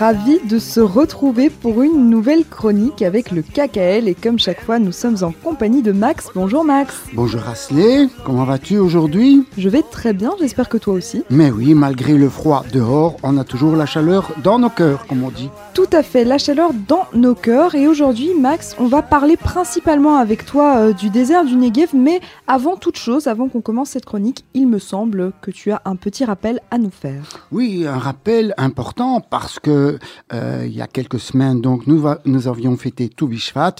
ravis de se retrouver pour une nouvelle chronique avec le KKL et comme chaque fois nous sommes en compagnie de Max. Bonjour Max. Bonjour Asley, comment vas-tu aujourd'hui? Je vais très bien, j'espère que toi aussi. Mais oui, malgré le froid dehors, on a toujours la chaleur dans nos cœurs, comme on dit. Tout à fait, la chaleur dans nos cœurs et aujourd'hui Max, on va parler principalement avec toi euh, du désert du Negev, mais avant toute chose, avant qu'on commence cette chronique, il me semble que tu as un petit rappel à nous faire. Oui, un rappel important parce que euh, il y a quelques semaines, donc nous, avions fêté Toubishvat.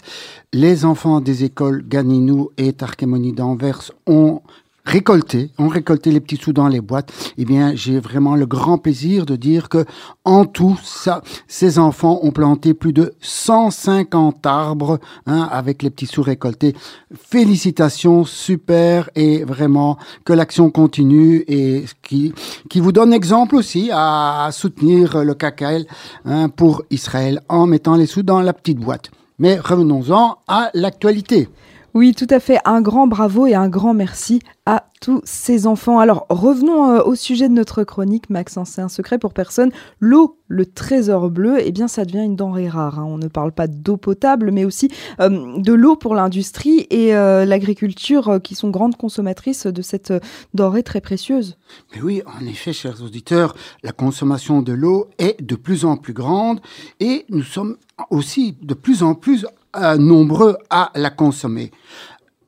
Les enfants des écoles Ganinou et Tarkemoni d'Anvers ont récolté, ont récolté les petits sous dans les boîtes, eh bien, j'ai vraiment le grand plaisir de dire que, en tout, ça, ces enfants ont planté plus de 150 arbres, hein, avec les petits sous récoltés. Félicitations, super, et vraiment que l'action continue et qui, qui vous donne exemple aussi à, soutenir le KKL hein, pour Israël en mettant les sous dans la petite boîte. Mais revenons-en à l'actualité. Oui, tout à fait. Un grand bravo et un grand merci à tous ces enfants. Alors, revenons euh, au sujet de notre chronique, Maxence. C'est un secret pour personne. L'eau, le trésor bleu, eh bien, ça devient une denrée rare. Hein. On ne parle pas d'eau potable, mais aussi euh, de l'eau pour l'industrie et euh, l'agriculture qui sont grandes consommatrices de cette denrée très précieuse. Mais oui, en effet, chers auditeurs, la consommation de l'eau est de plus en plus grande et nous sommes aussi de plus en plus euh, nombreux à la consommer.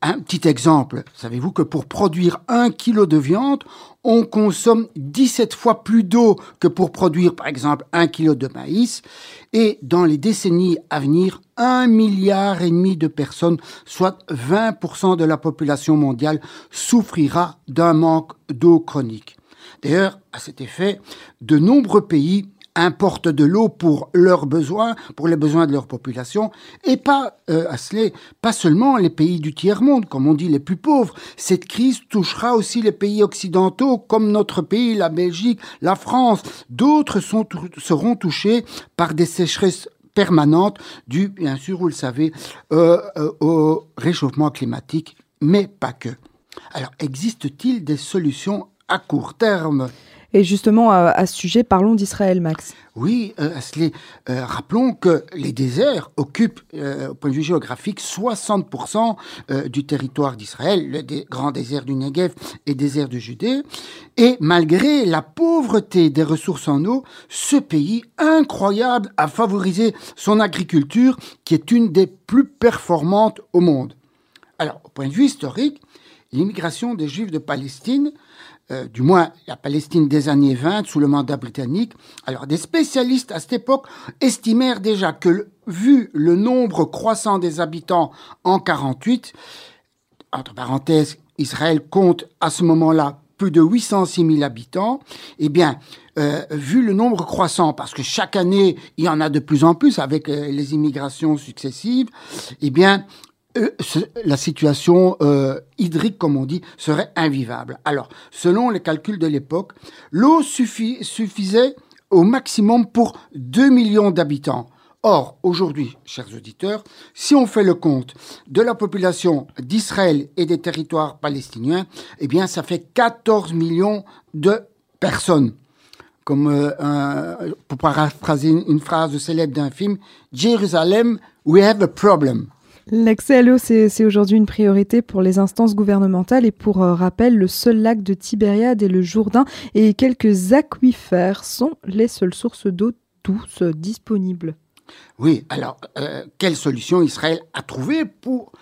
Un petit exemple, savez-vous que pour produire un kilo de viande, on consomme 17 fois plus d'eau que pour produire par exemple un kilo de maïs? Et dans les décennies à venir, un milliard et demi de personnes, soit 20% de la population mondiale, souffrira d'un manque d'eau chronique. D'ailleurs, à cet effet, de nombreux pays importent de l'eau pour leurs besoins, pour les besoins de leur population, et pas, euh, pas seulement les pays du tiers-monde, comme on dit les plus pauvres. Cette crise touchera aussi les pays occidentaux, comme notre pays, la Belgique, la France. D'autres seront touchés par des sécheresses permanentes dues, bien sûr, vous le savez, euh, euh, au réchauffement climatique, mais pas que. Alors, existe-t-il des solutions à court terme? Et justement, à, ce sujet, parlons d'Israël, Max. Oui, euh, euh, rappelons que les déserts occupent, euh, au point de vue géographique, 60% euh, du territoire d'Israël, le grand désert du Negev et désert de Judée. Et malgré la pauvreté des ressources en eau, ce pays incroyable a favorisé son agriculture, qui est une des plus performantes au monde. Alors, au point de vue historique, l'immigration des Juifs de Palestine euh, du moins la Palestine des années 20 sous le mandat britannique. Alors des spécialistes à cette époque estimèrent déjà que vu le nombre croissant des habitants en 48, entre parenthèses, Israël compte à ce moment-là plus de 806 000 habitants, eh bien, euh, vu le nombre croissant, parce que chaque année, il y en a de plus en plus avec euh, les immigrations successives, eh bien, la situation euh, hydrique, comme on dit, serait invivable. Alors, selon les calculs de l'époque, l'eau suffisait au maximum pour 2 millions d'habitants. Or, aujourd'hui, chers auditeurs, si on fait le compte de la population d'Israël et des territoires palestiniens, eh bien, ça fait 14 millions de personnes. Comme euh, pour paraphraser une phrase célèbre d'un film, Jérusalem, we have a problem. L'accès à l'eau, c'est aujourd'hui une priorité pour les instances gouvernementales et pour euh, rappel, le seul lac de Tibériade et le Jourdain et quelques aquifères sont les seules sources d'eau douce disponibles. Oui, alors, euh, quelle solution Israël a trouvé pour,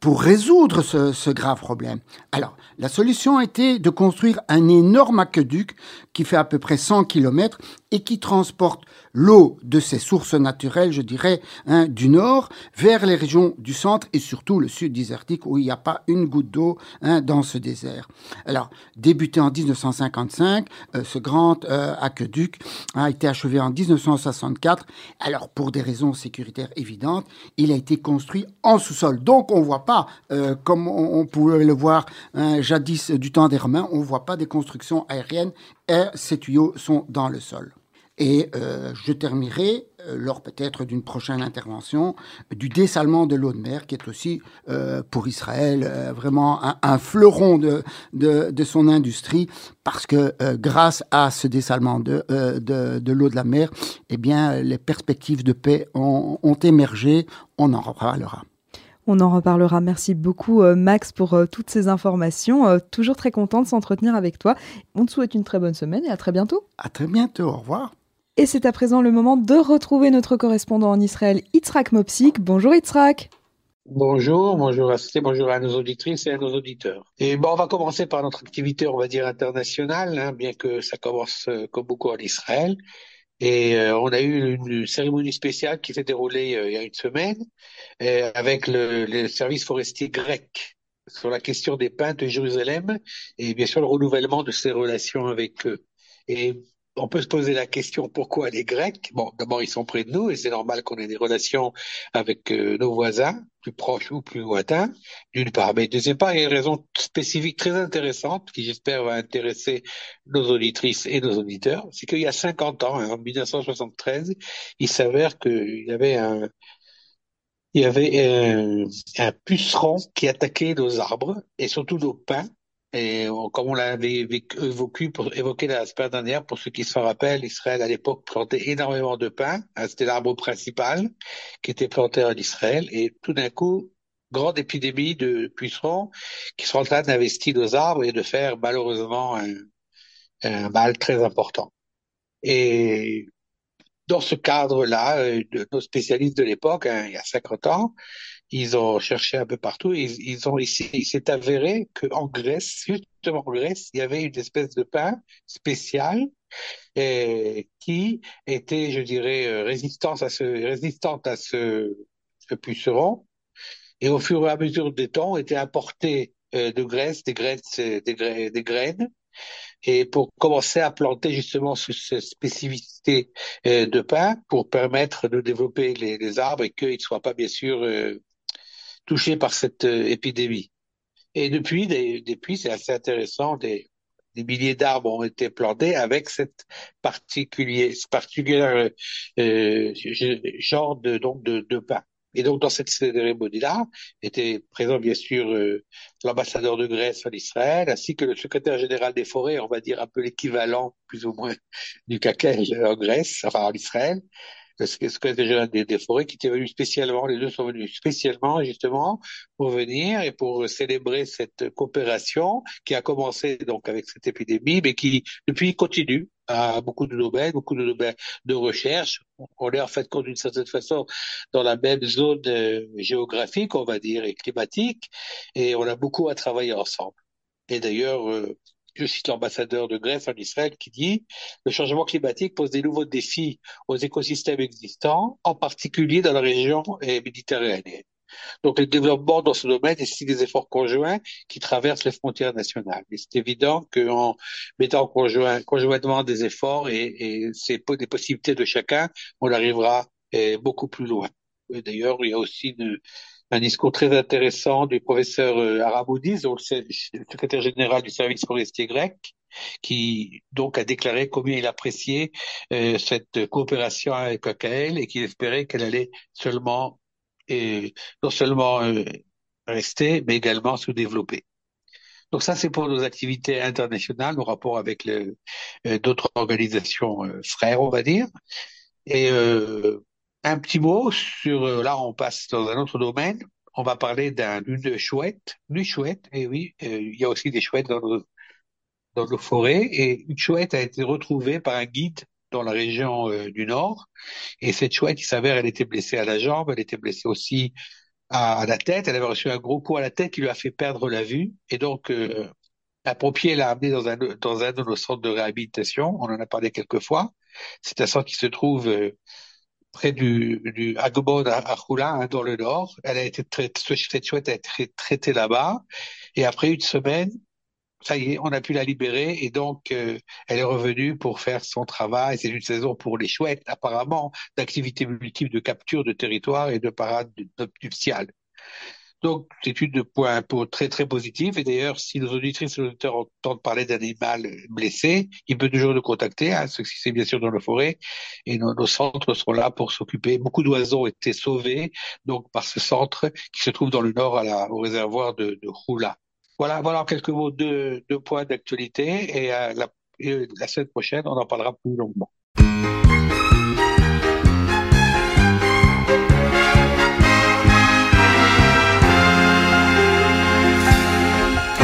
pour résoudre ce, grave problème? Alors, la solution a été de construire un énorme aqueduc qui fait à peu près 100 km et qui transporte l'eau de ces sources naturelles, je dirais, hein, du nord vers les régions du centre et surtout le sud désertique où il n'y a pas une goutte d'eau hein, dans ce désert. Alors, débuté en 1955, euh, ce grand euh, aqueduc a été achevé en 1964. Alors, pour des raisons sécuritaires évidentes, il a été construit en sous-sol. Donc, on ne voit pas, euh, comme on, pouvait le voir hein, jadis du temps des Romains, on ne voit pas des constructions aériennes et ces tuyaux sont dans le sol. Et euh, je terminerai, euh, lors peut-être d'une prochaine intervention, du dessalement de l'eau de mer, qui est aussi euh, pour Israël vraiment un, fleuron de, de, son industrie, parce que grâce à ce dessalement de, de, l'eau de la mer, eh bien, les perspectives de paix ont, ont émergé. On en reparlera. On en reparlera. Merci beaucoup Max pour toutes ces informations. toujours très content de s'entretenir avec toi. On te souhaite une très bonne semaine et à très bientôt. À très bientôt. Au revoir. Et c'est à présent le moment de retrouver notre correspondant en Israël, Yitzhak Mopsik. Bonjour Yitzhak. Bonjour, bonjour à bonjour à nos auditrices et à nos auditeurs. Et bon, on va commencer par notre activité, on va dire internationale, hein, bien que ça commence euh, comme beaucoup en Israël. Et euh, on a eu une cérémonie spéciale qui s'est déroulée euh, il y a une semaine avec le, service forestier grec sur la question des peintres de Jérusalem et bien sûr le renouvellement de ses relations avec eux. On peut se poser la question pourquoi les Grecs? Bon, d'abord ils sont près de nous et c'est normal qu'on ait des relations avec euh, nos voisins, plus proches ou plus lointains, d'une part. Mais deuxième part, il y a une raison spécifique très intéressante qui j'espère va intéresser nos auditrices et nos auditeurs, c'est qu'il y a 50 ans, hein, en 1973, il s'avère qu'il y avait un il y avait un, un puceron qui attaquait nos arbres et surtout nos pins et comme on l'avait évoqué, la semaine dernière, pour ceux qui se rappellent, Israël à l'époque plantait énormément de pins. Hein, c'était l'arbre principal qui était planté en Israël. Et tout d'un coup, grande épidémie de pucerons qui sont en train d'investir nos arbres et de faire malheureusement un, un mal très important. Et dans ce cadre-là, euh, nos spécialistes de l'époque, hein, il y a 50 ans, ils ont cherché un peu partout. Ils, ils ont il s'est avéré qu'en Grèce, justement en Grèce, il y avait une espèce de pain spécial et, qui était, je dirais, euh, résistante à ce, résistante à ce, ce puceron. Et au fur et à mesure des temps, était importé euh, de Grèce des graines, des, des graines et pour commencer à planter justement cette spécificité euh, de pain pour permettre de développer les, les arbres et qu'ils ne soient pas bien sûr euh, touchés par cette euh, épidémie. Et depuis, des, depuis c'est assez intéressant, des, des milliers d'arbres ont été plantés avec cette particulier, particulière euh, genre de donc de, de pain. Et donc, dans cette cérémonie-là, était présent, bien sûr, euh, l'ambassadeur de Grèce en Israël, ainsi que le secrétaire général des forêts, on va dire un peu l'équivalent, plus ou moins, du CACEL en Grèce, enfin en Israël, le secrétaire général des, des, forêts, qui était venu spécialement, les deux sont venus spécialement, justement, pour venir et pour célébrer cette coopération qui a commencé donc avec cette épidémie, mais qui, depuis, continue à beaucoup de domaines, beaucoup de domaines de recherche. On est en fait, d'une certaine façon, dans la même zone euh, géographique, on va dire, et climatique, et on a beaucoup à travailler ensemble. Et d'ailleurs, euh, je cite l'ambassadeur de Grèce en Israël qui dit le changement climatique pose des nouveaux défis aux écosystèmes existants, en particulier dans la région euh, méditerranéenne. Donc, le développement dans ce domaine nécessite des efforts conjoints qui traversent les frontières nationales. Et c'est évident qu'en mettant conjoint, conjointement des efforts et, et des possibilités de chacun, on arrivera eh, beaucoup plus loin. D'ailleurs, il y a aussi une, un discours très intéressant du professeur euh, Araboudis, le secrétaire général du service forestier grec, qui donc a déclaré combien il appréciait euh, cette coopération avec AKL et qu'il espérait qu'elle allait seulement et non seulement euh, rester, mais également se développer. Donc ça, c'est pour nos activités internationales, nos rapports avec euh, d'autres organisations euh, frères, on va dire. Et un petit mot sur, là, on passe dans un autre domaine. On va parler d'une chouette, d'une chouette. Et oui, il y a aussi des chouettes dans nos, dans forêts. Et une chouette a été retrouvée par un guide dans la région euh, du Nord. Et cette chouette, il s'avère, elle était blessée à la jambe, elle était blessée aussi à, la tête. Elle avait reçu un gros coup à la tête qui lui a fait perdre la vue. Et donc, euh, un pompier l'a amenée dans un, dans un de nos centres de réhabilitation. On en a parlé quelques fois. C'est un centre qui se trouve euh, près du, du à, Roula, hein, dans le Nord. Elle a été traitée, a été traitée là-bas. Et après une semaine, ça y est, on a pu la libérer et donc euh, elle est revenue pour faire son travail. C'est une saison pour les chouettes, apparemment, d'activités multiples de capture de territoire et de parade nuptiale. Donc, c'est une point très très positif. Et d'ailleurs, si nos auditrices et nos auditeurs entendent parler d'un animal blessé, ils peuvent toujours nous contacter, hein, ce qui c'est bien sûr dans la forêt. Et nos, nos centres seront là pour s'occuper. Beaucoup d'oiseaux ont été sauvés donc par ce centre qui se trouve dans le nord à la, au réservoir de, de. Voilà, voilà quelques mots deux, deux points d'actualité. Et, euh, la, et la semaine prochaine, on en parlera plus longuement.